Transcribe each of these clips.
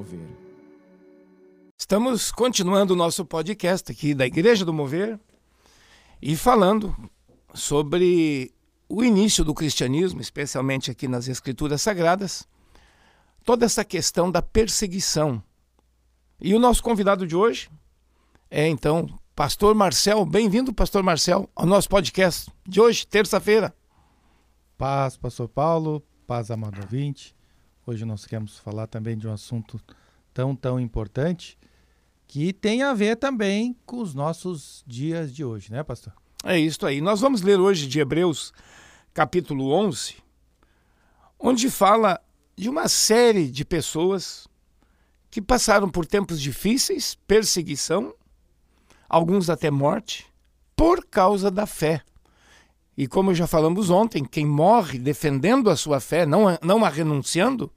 Mover. Estamos continuando o nosso podcast aqui da Igreja do Mover e falando sobre o início do cristianismo, especialmente aqui nas Escrituras Sagradas, toda essa questão da perseguição. E o nosso convidado de hoje é então Pastor Marcel. Bem-vindo, Pastor Marcel, ao nosso podcast de hoje, terça-feira. Paz, Pastor Paulo, paz, amado ouvinte. Hoje nós queremos falar também de um assunto tão, tão importante que tem a ver também com os nossos dias de hoje, né, pastor? É isso aí. Nós vamos ler hoje de Hebreus, capítulo 11, onde fala de uma série de pessoas que passaram por tempos difíceis, perseguição, alguns até morte, por causa da fé. E como já falamos ontem, quem morre defendendo a sua fé, não, não a renunciando,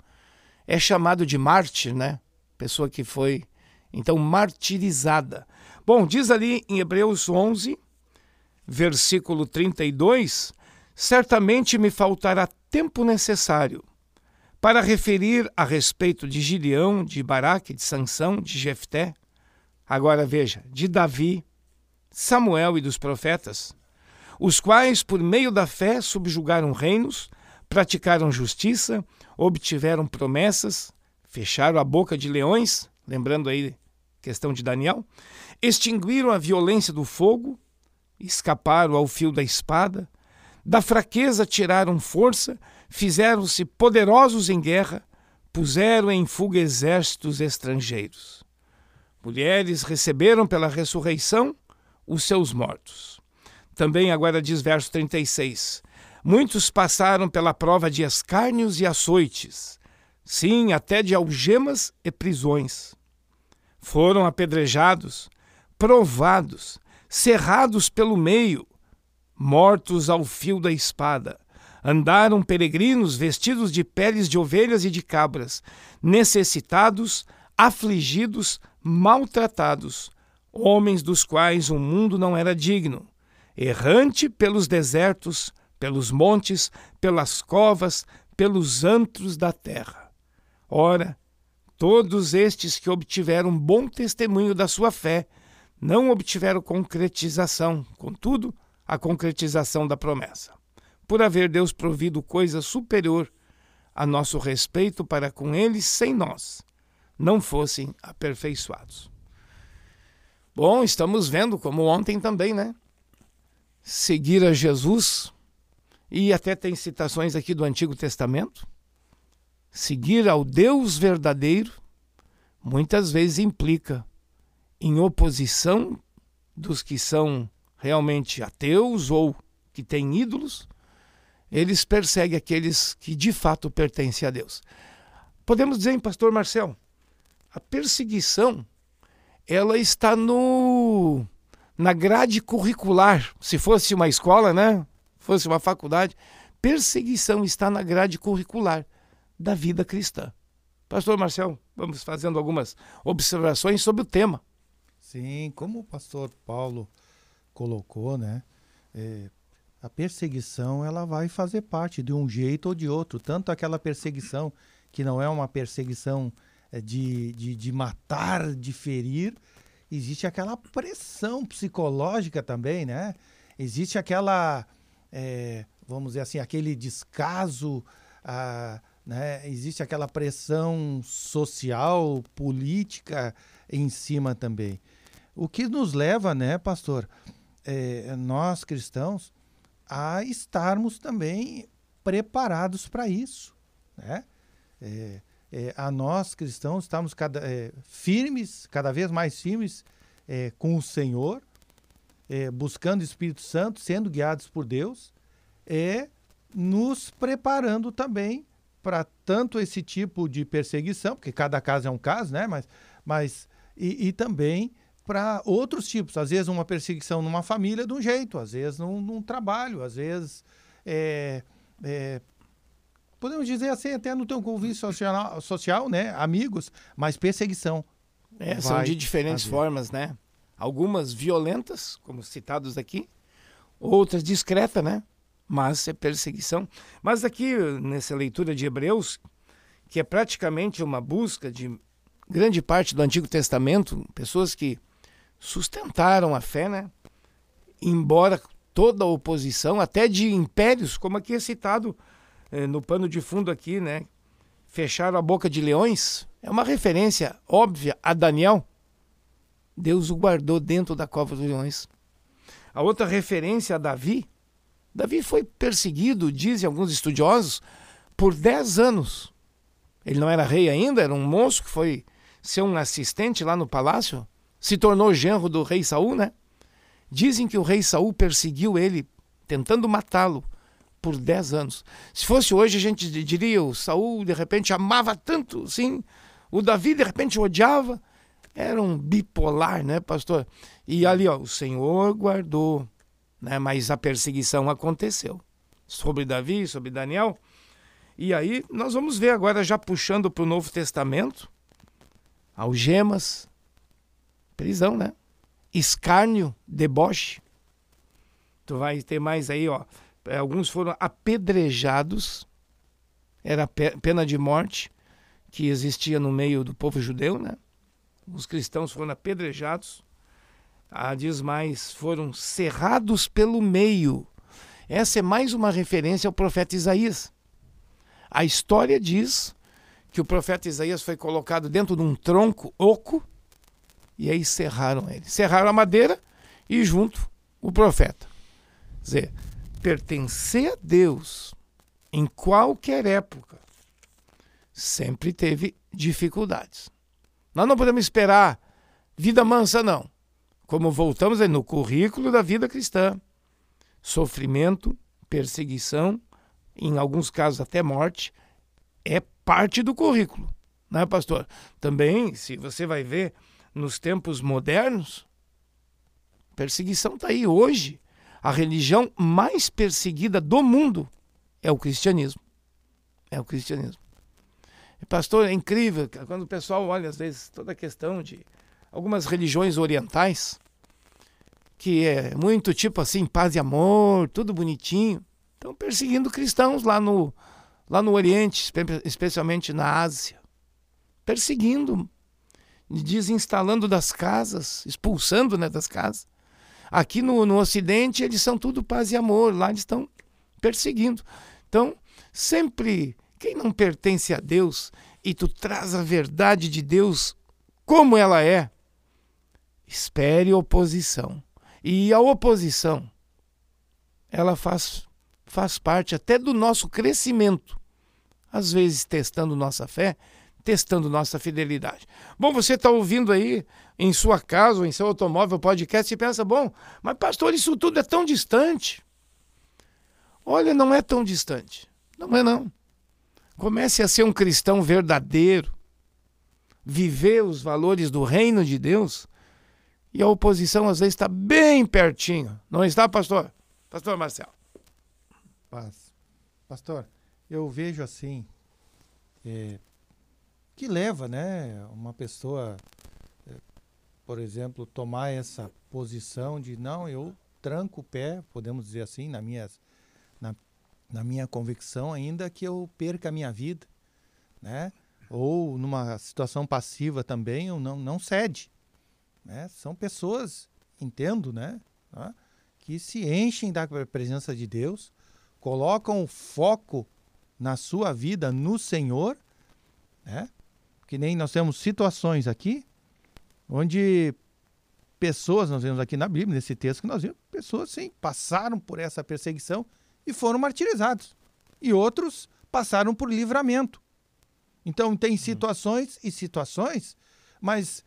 é chamado de mártir, né? Pessoa que foi, então, martirizada. Bom, diz ali em Hebreus 11, versículo 32, certamente me faltará tempo necessário para referir a respeito de Gideão, de Baraque, de Sansão, de Jefté, agora veja, de Davi, Samuel e dos profetas, os quais, por meio da fé, subjugaram reinos, praticaram justiça, obtiveram promessas, fecharam a boca de leões, lembrando aí questão de Daniel, extinguiram a violência do fogo, escaparam ao fio da espada, da fraqueza tiraram força, fizeram-se poderosos em guerra, puseram em fuga exércitos estrangeiros. Mulheres receberam pela ressurreição os seus mortos. Também agora diz verso 36. Muitos passaram pela prova de escárnios e açoites, sim, até de algemas e prisões. Foram apedrejados, provados, cerrados pelo meio, mortos ao fio da espada. Andaram peregrinos vestidos de peles de ovelhas e de cabras, necessitados, afligidos, maltratados, homens dos quais o mundo não era digno, errante pelos desertos, pelos montes, pelas covas, pelos antros da terra. Ora, todos estes que obtiveram bom testemunho da sua fé, não obtiveram concretização, contudo, a concretização da promessa. Por haver Deus provido coisa superior a nosso respeito para com eles, sem nós, não fossem aperfeiçoados. Bom, estamos vendo, como ontem também, né? Seguir a Jesus, e até tem citações aqui do Antigo Testamento, seguir ao Deus verdadeiro, muitas vezes implica em oposição dos que são realmente ateus ou que têm ídolos, eles perseguem aqueles que de fato pertencem a Deus. Podemos dizer, pastor Marcel, a perseguição ela está no na grade curricular. Se fosse uma escola, né? Fosse uma faculdade, perseguição está na grade curricular da vida cristã. Pastor Marcel, vamos fazendo algumas observações sobre o tema. Sim, como o pastor Paulo colocou, né? É, a perseguição ela vai fazer parte de um jeito ou de outro. Tanto aquela perseguição que não é uma perseguição é, de, de, de matar, de ferir, existe aquela pressão psicológica também, né? Existe aquela, é, vamos dizer assim, aquele descaso, ah, né? existe aquela pressão social, política em cima também. O que nos leva, né, pastor, é, nós cristãos, a estarmos também preparados para isso, né? É, é, a nós cristãos estamos cada, é, firmes, cada vez mais firmes é, com o Senhor, é, buscando o Espírito Santo, sendo guiados por Deus, é nos preparando também para tanto esse tipo de perseguição, porque cada caso é um caso, né? Mas, mas e, e também para outros tipos. Às vezes uma perseguição numa família de um jeito, às vezes num, num trabalho, às vezes é, é, podemos dizer assim até no teu convívio social, social, né, amigos, mas perseguição. É, são de diferentes haver. formas, né? Algumas violentas, como citados aqui, outras discretas, né? Mas é perseguição. Mas aqui nessa leitura de Hebreus, que é praticamente uma busca de grande parte do Antigo Testamento, pessoas que sustentaram a fé, né? Embora toda a oposição, até de impérios, como aqui é citado eh, no pano de fundo aqui, né? Fecharam a boca de leões, é uma referência óbvia a Daniel. Deus o guardou dentro da cova dos leões. A outra referência a Davi, Davi foi perseguido, dizem alguns estudiosos, por 10 anos. Ele não era rei ainda, era um moço que foi ser um assistente lá no palácio, se tornou genro do rei Saul, né? Dizem que o rei Saul perseguiu ele, tentando matá-lo, por 10 anos. Se fosse hoje, a gente diria, o Saul de repente amava tanto, sim, o Davi de repente odiava. Era um bipolar, né, pastor? E ali, ó, o Senhor guardou, né? Mas a perseguição aconteceu sobre Davi, sobre Daniel. E aí nós vamos ver agora já puxando para o Novo Testamento, algemas, prisão, né? Escárnio, deboche. Tu vai ter mais aí, ó. É, alguns foram apedrejados, era pena de morte que existia no meio do povo judeu, né? Os cristãos foram apedrejados. Ah, diz mais, foram cerrados pelo meio. Essa é mais uma referência ao profeta Isaías. A história diz que o profeta Isaías foi colocado dentro de um tronco oco e aí serraram ele. Serraram a madeira e junto o profeta. Quer dizer, pertencer a Deus em qualquer época sempre teve dificuldades. Nós não podemos esperar vida mansa, não. Como voltamos aí no currículo da vida cristã: sofrimento, perseguição, em alguns casos até morte, é parte do currículo, né, pastor? Também, se você vai ver nos tempos modernos, perseguição está aí hoje. A religião mais perseguida do mundo é o cristianismo. É o cristianismo. Pastor, é incrível quando o pessoal olha, às vezes, toda a questão de algumas religiões orientais, que é muito tipo assim, paz e amor, tudo bonitinho. Estão perseguindo cristãos lá no, lá no Oriente, especialmente na Ásia, perseguindo, desinstalando das casas, expulsando né, das casas. Aqui no, no Ocidente eles são tudo paz e amor, lá eles estão perseguindo. Então, sempre, quem não pertence a Deus e tu traz a verdade de Deus como ela é, espere oposição. E a oposição, ela faz faz parte até do nosso crescimento. Às vezes testando nossa fé, testando nossa fidelidade. Bom, você está ouvindo aí em sua casa ou em seu automóvel podcast e pensa, bom, mas pastor, isso tudo é tão distante. Olha, não é tão distante. Não é não. Comece a ser um cristão verdadeiro, viver os valores do reino de Deus, e a oposição às vezes está bem pertinho. Não está, pastor? Pastor Marcelo paz. Pastor, eu vejo assim, é, que leva, né, uma pessoa, é, por exemplo, tomar essa posição de não, eu tranco o pé, podemos dizer assim, na minha, na, na minha convicção, ainda que eu perca a minha vida, né? Ou numa situação passiva também, eu não, não cede. Né? São pessoas, entendo, né? Que se enchem da presença de Deus, colocam o foco na sua vida no Senhor, né? Que nem nós temos situações aqui onde pessoas, nós vemos aqui na Bíblia, nesse texto que nós vimos, pessoas sim, passaram por essa perseguição e foram martirizados. E outros passaram por livramento. Então tem situações e situações, mas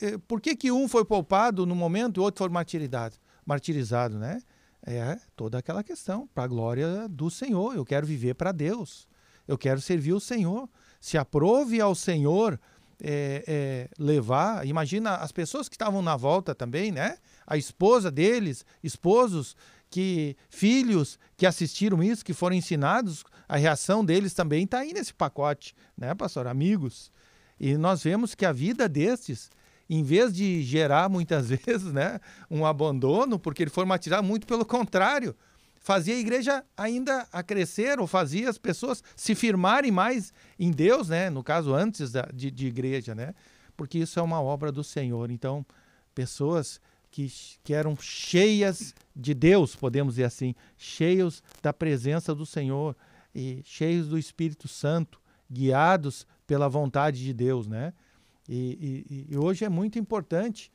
eh, por que, que um foi poupado no momento e o outro foi martirizado? Martirizado, né? é toda aquela questão, para a glória do Senhor. Eu quero viver para Deus. Eu quero servir o Senhor. Se aprove ao Senhor é, é, levar. Imagina as pessoas que estavam na volta também, né? A esposa deles, esposos, que filhos que assistiram isso, que foram ensinados, a reação deles também está aí nesse pacote, né, pastor? Amigos. E nós vemos que a vida destes em vez de gerar muitas vezes né, um abandono, porque ele foi martirizado, muito pelo contrário, fazia a igreja ainda a crescer, ou fazia as pessoas se firmarem mais em Deus, né? No caso, antes da, de, de igreja, né? Porque isso é uma obra do Senhor. Então, pessoas que, que eram cheias de Deus, podemos dizer assim, cheios da presença do Senhor e cheios do Espírito Santo, guiados pela vontade de Deus, né? E, e, e hoje é muito importante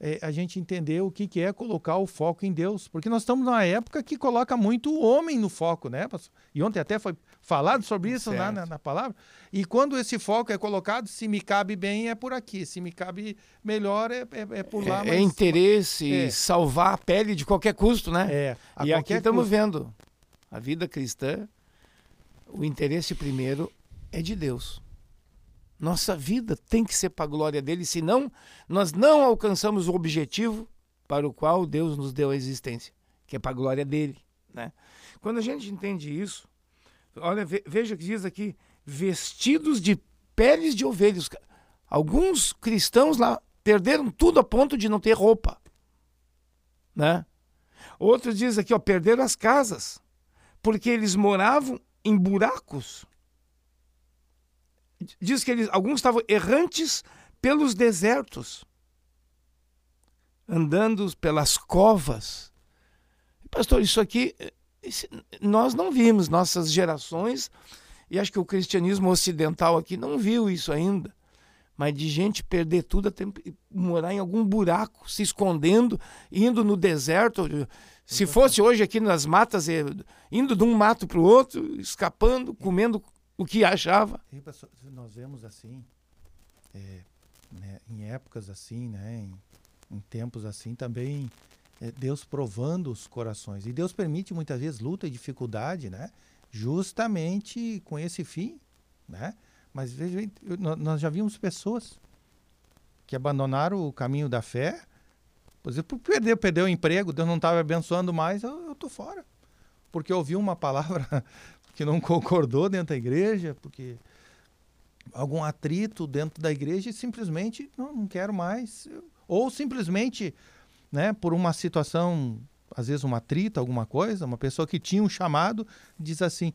é, a gente entender o que, que é colocar o foco em Deus, porque nós estamos numa época que coloca muito o homem no foco, né? E ontem até foi falado sobre isso na, na, na, palavra. E quando esse foco é colocado, se me cabe bem é por aqui, se me cabe melhor é, é, é por lá. É, é interesse é. salvar a pele de qualquer custo, né? É. E aqui estamos vendo a vida cristã, o interesse primeiro é de Deus. Nossa vida tem que ser para a glória dele, senão nós não alcançamos o objetivo para o qual Deus nos deu a existência, que é para a glória dele. Né? Quando a gente entende isso, olha, veja que diz aqui: vestidos de peles de ovelhas. Alguns cristãos lá perderam tudo a ponto de não ter roupa. Né? Outros diz aqui, ó, perderam as casas, porque eles moravam em buracos diz que eles, alguns estavam errantes pelos desertos, andando pelas covas. Pastor, isso aqui nós não vimos, nossas gerações, e acho que o cristianismo ocidental aqui não viu isso ainda. Mas de gente perder tudo, até morar em algum buraco, se escondendo, indo no deserto. Se fosse hoje aqui nas matas, eh, indo de um mato para o outro, escapando, comendo o que achava. Nós vemos assim, é, né, em épocas assim, né, em, em tempos assim, também é, Deus provando os corações. E Deus permite muitas vezes luta e dificuldade, né, justamente com esse fim. Né? Mas veja, nós já vimos pessoas que abandonaram o caminho da fé, por exemplo, perdeu, perdeu o emprego, Deus não estava abençoando mais, eu, estou fora. Porque ouvi uma palavra que não concordou dentro da igreja, porque algum atrito dentro da igreja e simplesmente não, não quero mais. Ou simplesmente, né, por uma situação, às vezes um atrito, alguma coisa, uma pessoa que tinha um chamado diz assim: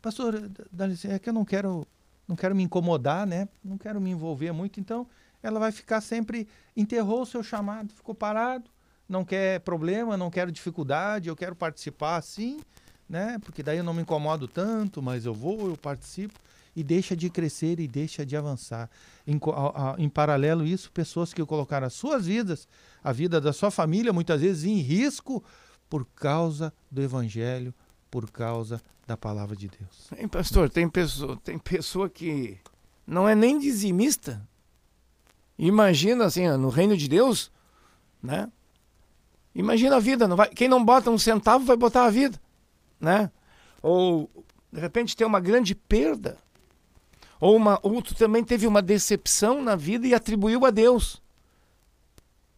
Pastor, dá licença, é que eu não quero, não quero me incomodar, né? Não quero me envolver muito, então ela vai ficar sempre enterrou o seu chamado, ficou parado, não quer problema, não quero dificuldade, eu quero participar assim né? Porque daí eu não me incomodo tanto, mas eu vou, eu participo e deixa de crescer e deixa de avançar. Em, a, a, em paralelo isso, pessoas que colocaram as suas vidas, a vida da sua família, muitas vezes em risco por causa do evangelho, por causa da palavra de Deus. Hein, pastor, tem pessoa, tem pessoa que não é nem dizimista. Imagina assim, no reino de Deus, né? Imagina a vida, não vai, quem não bota um centavo vai botar a vida né? Ou de repente tem uma grande perda. Ou, uma, ou tu também teve uma decepção na vida e atribuiu a Deus.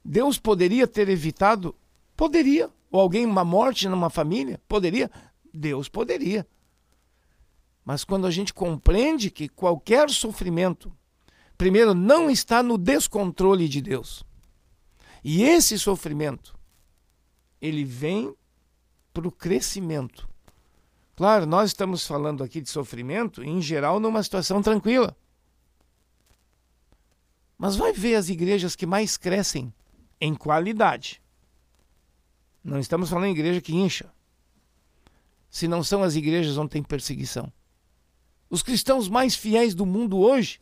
Deus poderia ter evitado? Poderia. Ou alguém, uma morte numa família? Poderia. Deus poderia. Mas quando a gente compreende que qualquer sofrimento, primeiro, não está no descontrole de Deus. E esse sofrimento, ele vem para o crescimento. Claro, nós estamos falando aqui de sofrimento, em geral, numa situação tranquila. Mas vai ver as igrejas que mais crescem em qualidade. Não estamos falando em igreja que incha. Se não são as igrejas onde tem perseguição. Os cristãos mais fiéis do mundo hoje,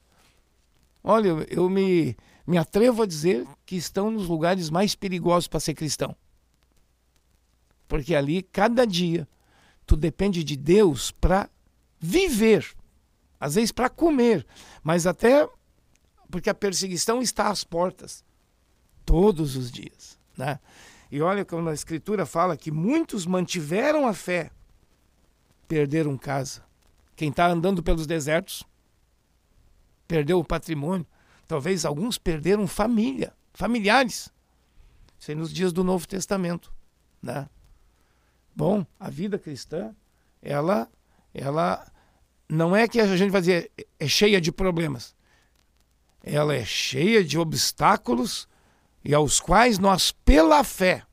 olha, eu me, me atrevo a dizer que estão nos lugares mais perigosos para ser cristão. Porque ali, cada dia, tu depende de Deus para viver, às vezes para comer, mas até porque a perseguição está às portas todos os dias, né? E olha como a escritura fala que muitos mantiveram a fé, perderam casa. Quem está andando pelos desertos perdeu o patrimônio. Talvez alguns perderam família, familiares. Isso aí nos dias do Novo Testamento, né? Bom, a vida cristã, ela, ela não é que a gente vai dizer é cheia de problemas. Ela é cheia de obstáculos e aos quais nós, pela fé,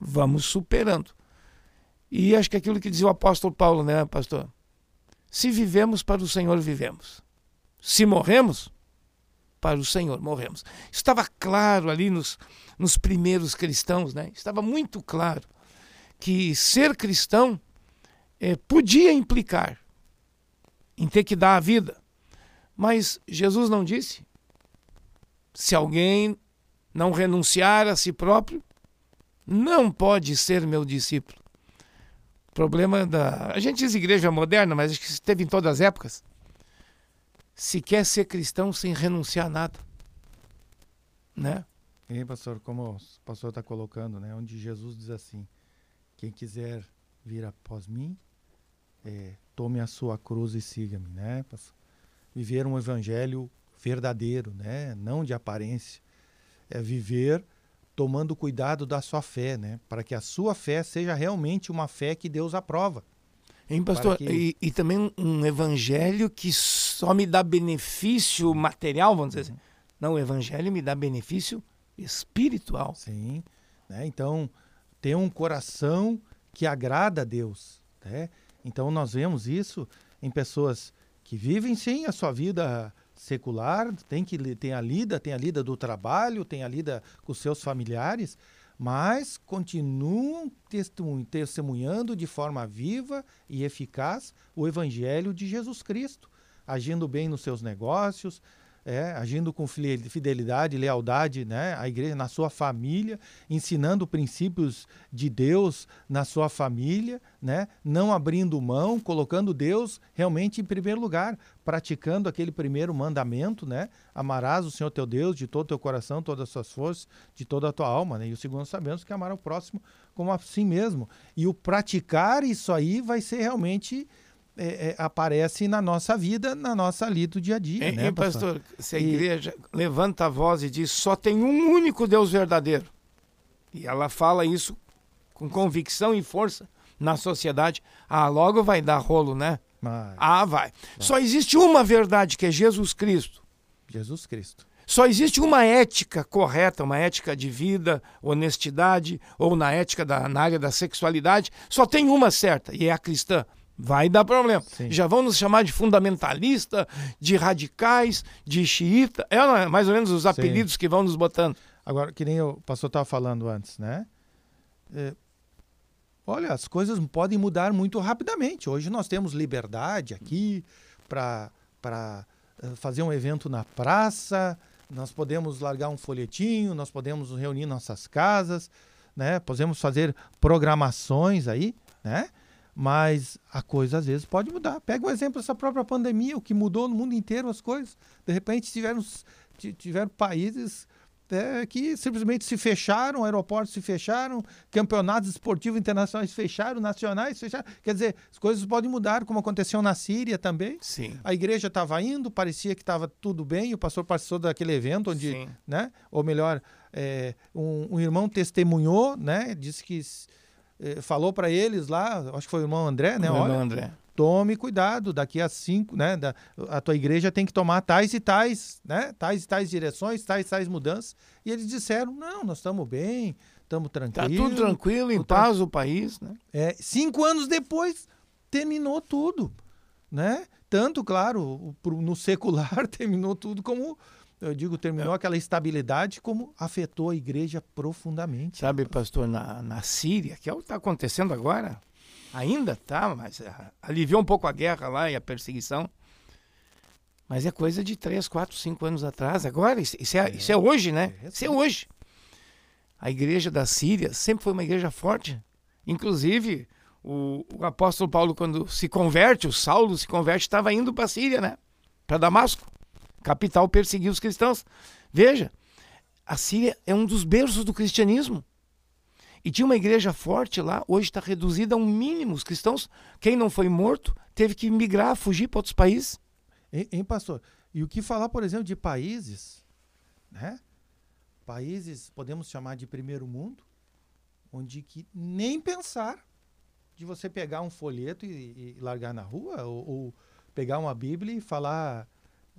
vamos superando. E acho que aquilo que dizia o apóstolo Paulo, né, pastor? Se vivemos para o Senhor, vivemos. Se morremos, para o Senhor morremos. Estava claro ali nos, nos primeiros cristãos, né? Estava muito claro que ser cristão é, podia implicar em ter que dar a vida. Mas Jesus não disse: se alguém não renunciar a si próprio, não pode ser meu discípulo. Problema da. A gente diz igreja moderna, mas acho que esteve em todas as épocas. Se quer ser cristão sem renunciar a nada. Né? E pastor, como o pastor está colocando, né? Onde Jesus diz assim: quem quiser vir após mim, é, tome a sua cruz e siga-me, né? Viver um evangelho verdadeiro, né? Não de aparência. É viver tomando cuidado da sua fé, né? Para que a sua fé seja realmente uma fé que Deus aprova. Hein, pastor? Que... E, e, também um evangelho que só me dá benefício material, vamos dizer assim. Não, o evangelho me dá benefício espiritual. Sim. Né? Então, ter um coração que agrada a Deus. Né? Então nós vemos isso em pessoas que vivem sim a sua vida secular, tem que tem a lida, tem a lida do trabalho, tem a lida com seus familiares, mas continuam testemunhando de forma viva e eficaz o evangelho de Jesus Cristo, agindo bem nos seus negócios, é, agindo com fidelidade, lealdade né, à igreja, na sua família, ensinando princípios de Deus na sua família, né, não abrindo mão, colocando Deus realmente em primeiro lugar, praticando aquele primeiro mandamento, né, amarás o Senhor teu Deus de todo o teu coração, todas as suas forças, de toda a tua alma. Né, e o segundo sabemos que amar o próximo como a si mesmo. E o praticar isso aí vai ser realmente é, é, aparece na nossa vida, na nossa ali do dia a dia. É, né, pastor? pastor? Se a e... igreja levanta a voz e diz só tem um único Deus verdadeiro, e ela fala isso com convicção e força na sociedade, ah, logo vai dar rolo, né? Mas... Ah, vai. vai. Só existe uma verdade, que é Jesus Cristo. Jesus Cristo. Só existe uma ética correta, uma ética de vida, honestidade, ou na ética da, na área da sexualidade, só tem uma certa, e é a cristã. Vai dar problema. Sim. Já vão nos chamar de fundamentalista, de radicais, de xiita. É mais ou menos os apelidos Sim. que vão nos botando. Agora, que nem o pastor estava falando antes, né? É, olha, as coisas podem mudar muito rapidamente. Hoje nós temos liberdade aqui para eh, fazer um evento na praça, nós podemos largar um folhetinho, nós podemos reunir nossas casas, né? Podemos fazer programações aí, né? Mas a coisa às vezes pode mudar. Pega um exemplo dessa própria pandemia, o que mudou no mundo inteiro as coisas. De repente tiveram, tiveram países é, que simplesmente se fecharam, aeroportos se fecharam, campeonatos esportivos internacionais fecharam, nacionais fecharam. Quer dizer, as coisas podem mudar, como aconteceu na Síria também. Sim. A igreja estava indo, parecia que estava tudo bem, o pastor participou daquele evento onde, Sim. né? Ou melhor, é, um, um irmão testemunhou, né? Disse que falou para eles lá, acho que foi o irmão André, né? O Olha, irmão André. Tome cuidado, daqui a cinco, né? Da, a tua igreja tem que tomar tais e tais, né? Tais e tais direções, tais e tais mudanças. E eles disseram: não, nós estamos bem, estamos tranquilos. Está tudo tranquilo, em paz o país, né? É, cinco anos depois, terminou tudo, né? Tanto, claro, no secular terminou tudo como eu digo, terminou é. aquela estabilidade, como afetou a igreja profundamente. Sabe, pastor, na, na Síria, que é o que está acontecendo agora, ainda está, mas uh, aliviou um pouco a guerra lá e a perseguição. Mas é coisa de 3, 4, 5 anos atrás. Agora, isso, isso, é, é, isso é hoje, né? É, isso é hoje. A igreja da Síria sempre foi uma igreja forte. Inclusive, o, o apóstolo Paulo, quando se converte, o Saulo se converte, estava indo para a Síria, né? Para Damasco capital perseguiu os cristãos. Veja, a Síria é um dos berços do cristianismo. E tinha uma igreja forte lá, hoje está reduzida a um mínimo. Os cristãos, quem não foi morto, teve que migrar, fugir para outros países. Hein, hein, pastor? E o que falar, por exemplo, de países, né? Países, podemos chamar de primeiro mundo, onde que nem pensar de você pegar um folheto e, e largar na rua, ou, ou, pegar uma Bíblia e falar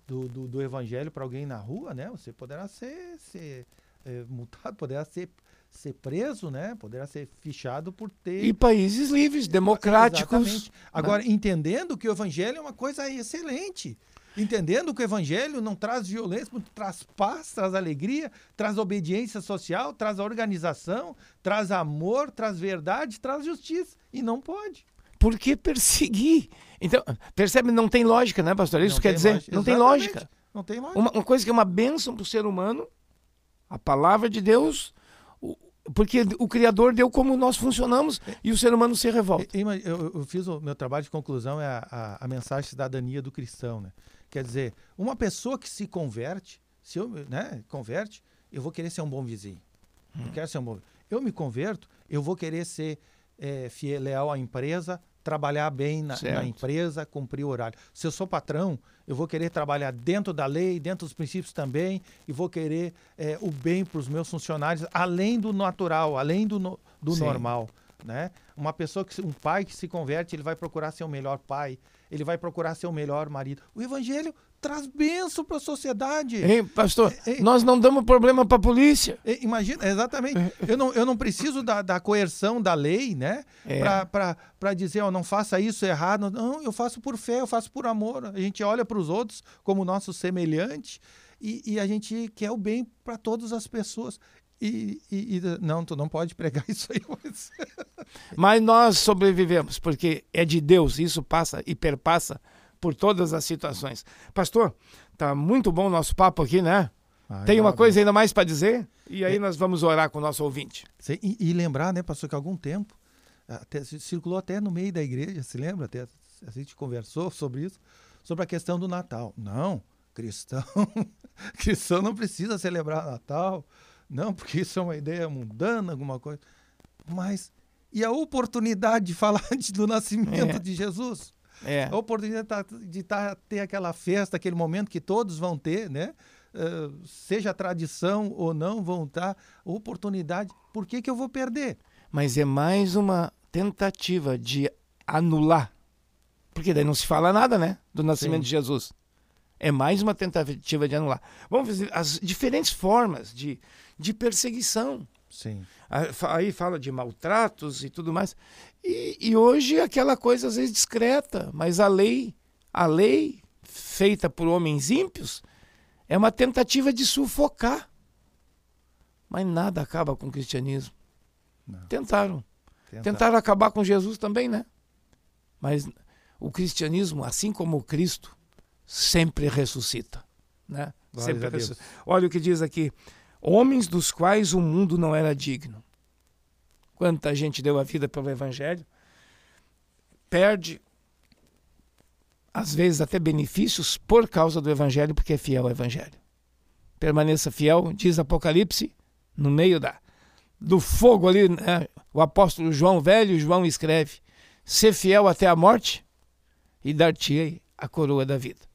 do, do, do evangelho para alguém na rua, né? Você poderá ser, ser é, multado, poderá ser ser preso, né? Poderá ser fichado por ter. E países livres, democráticos. Exatamente. Agora, né? entendendo que o evangelho é uma coisa excelente. Entendendo que o evangelho não traz violência, traz paz, traz alegria, traz obediência social, traz organização, traz amor, traz verdade, traz justiça. E não pode. Por que perseguir? Então, percebe? Não tem lógica, né, pastor? Isso não quer dizer? Lógica. Não tem lógica. Não tem lógica. Uma, uma coisa que é uma bênção para o ser humano, a palavra de Deus, porque o Criador deu como nós funcionamos e o ser humano se revolta. Eu, eu, eu fiz o meu trabalho de conclusão, é a, a, a mensagem cidadania do cristão. Né? Quer dizer, uma pessoa que se converte, se eu né, converte, eu vou querer ser um bom vizinho. Hum. Eu quero ser um bom. Eu me converto, eu vou querer ser é, fiel, leal à empresa, trabalhar bem na, na, empresa, cumprir o horário. Se eu sou patrão, eu vou querer trabalhar dentro da lei, dentro dos princípios também, e vou querer é, o bem para os meus funcionários, além do natural, além do, no, do normal. Né? Uma pessoa que um pai que se converte, ele vai procurar ser o melhor pai, ele vai procurar ser o melhor marido. O evangelho traz bênção para a sociedade. Ei, pastor, ei, nós não damos problema para a polícia. Imagina, exatamente. eu, não, eu não preciso da, da coerção da lei, né? É. Para dizer, ó, não faça isso errado. Não, eu faço por fé, eu faço por amor. A gente olha para os outros como nosso semelhante e, e a gente quer o bem para todas as pessoas. E, e, e, não, tu não pode pregar isso aí. Mas... mas nós sobrevivemos, porque é de Deus, isso passa e perpassa por todas as situações. Pastor, tá muito bom o nosso papo aqui, né? Ai, Tem uma coisa ainda mais para dizer? E aí é. nós vamos orar com o nosso ouvinte. E, e, lembrar, né, pastor, que há algum tempo até, circulou até no meio da igreja, se lembra? Até a gente conversou sobre isso, sobre a questão do Natal. Não, cristão, cristão não precisa celebrar Natal, não, porque isso é uma ideia mundana, alguma coisa. Mas e a oportunidade de falar do nascimento é. de Jesus? É. A oportunidade tá, de tá, ter aquela festa, aquele momento que todos vão ter, né? Uh, seja tradição ou não, vão estar. Tá, oportunidade, por que, que eu vou perder? Mas é mais uma tentativa de anular. Porque daí não se fala nada, né? Do nascimento Sim. de Jesus. É mais uma tentativa de anular. Vamos ver as diferentes formas de, de perseguição. Sim. Aí fala de maltratos e tudo mais. E, e hoje aquela coisa às vezes discreta, mas a lei, a lei feita por homens ímpios, é uma tentativa de sufocar. Mas nada acaba com o cristianismo. Não. Tentaram. Tentaram. Tentaram acabar com Jesus também, né? Mas o cristianismo, assim como o Cristo, sempre ressuscita. Né? Sempre ressuscita. Olha o que diz aqui: homens dos quais o mundo não era digno. Quanta gente deu a vida pelo Evangelho, perde, às vezes, até benefícios por causa do Evangelho, porque é fiel ao Evangelho. Permaneça fiel, diz Apocalipse, no meio da, do fogo ali, né? o apóstolo João, velho João, escreve: ser fiel até a morte e dar-te a coroa da vida.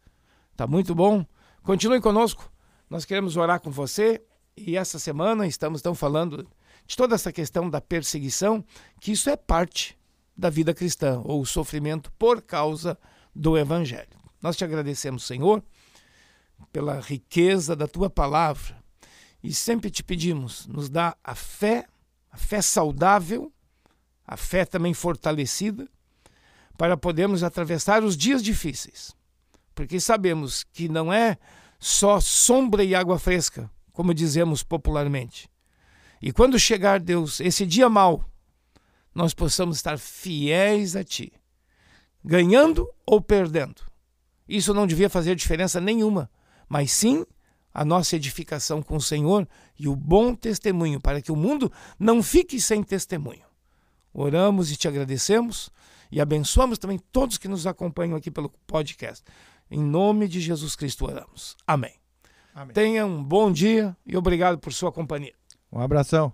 Tá muito bom? Continue conosco. Nós queremos orar com você e essa semana estamos então falando de toda essa questão da perseguição, que isso é parte da vida cristã, ou o sofrimento por causa do Evangelho. Nós te agradecemos, Senhor, pela riqueza da tua palavra e sempre te pedimos, nos dá a fé, a fé saudável, a fé também fortalecida, para podermos atravessar os dias difíceis. Porque sabemos que não é só sombra e água fresca, como dizemos popularmente, e quando chegar, Deus, esse dia mau, nós possamos estar fiéis a Ti, ganhando ou perdendo. Isso não devia fazer diferença nenhuma, mas sim a nossa edificação com o Senhor e o bom testemunho, para que o mundo não fique sem testemunho. Oramos e te agradecemos e abençoamos também todos que nos acompanham aqui pelo podcast. Em nome de Jesus Cristo oramos. Amém. Amém. Tenha um bom dia e obrigado por sua companhia. Um abração.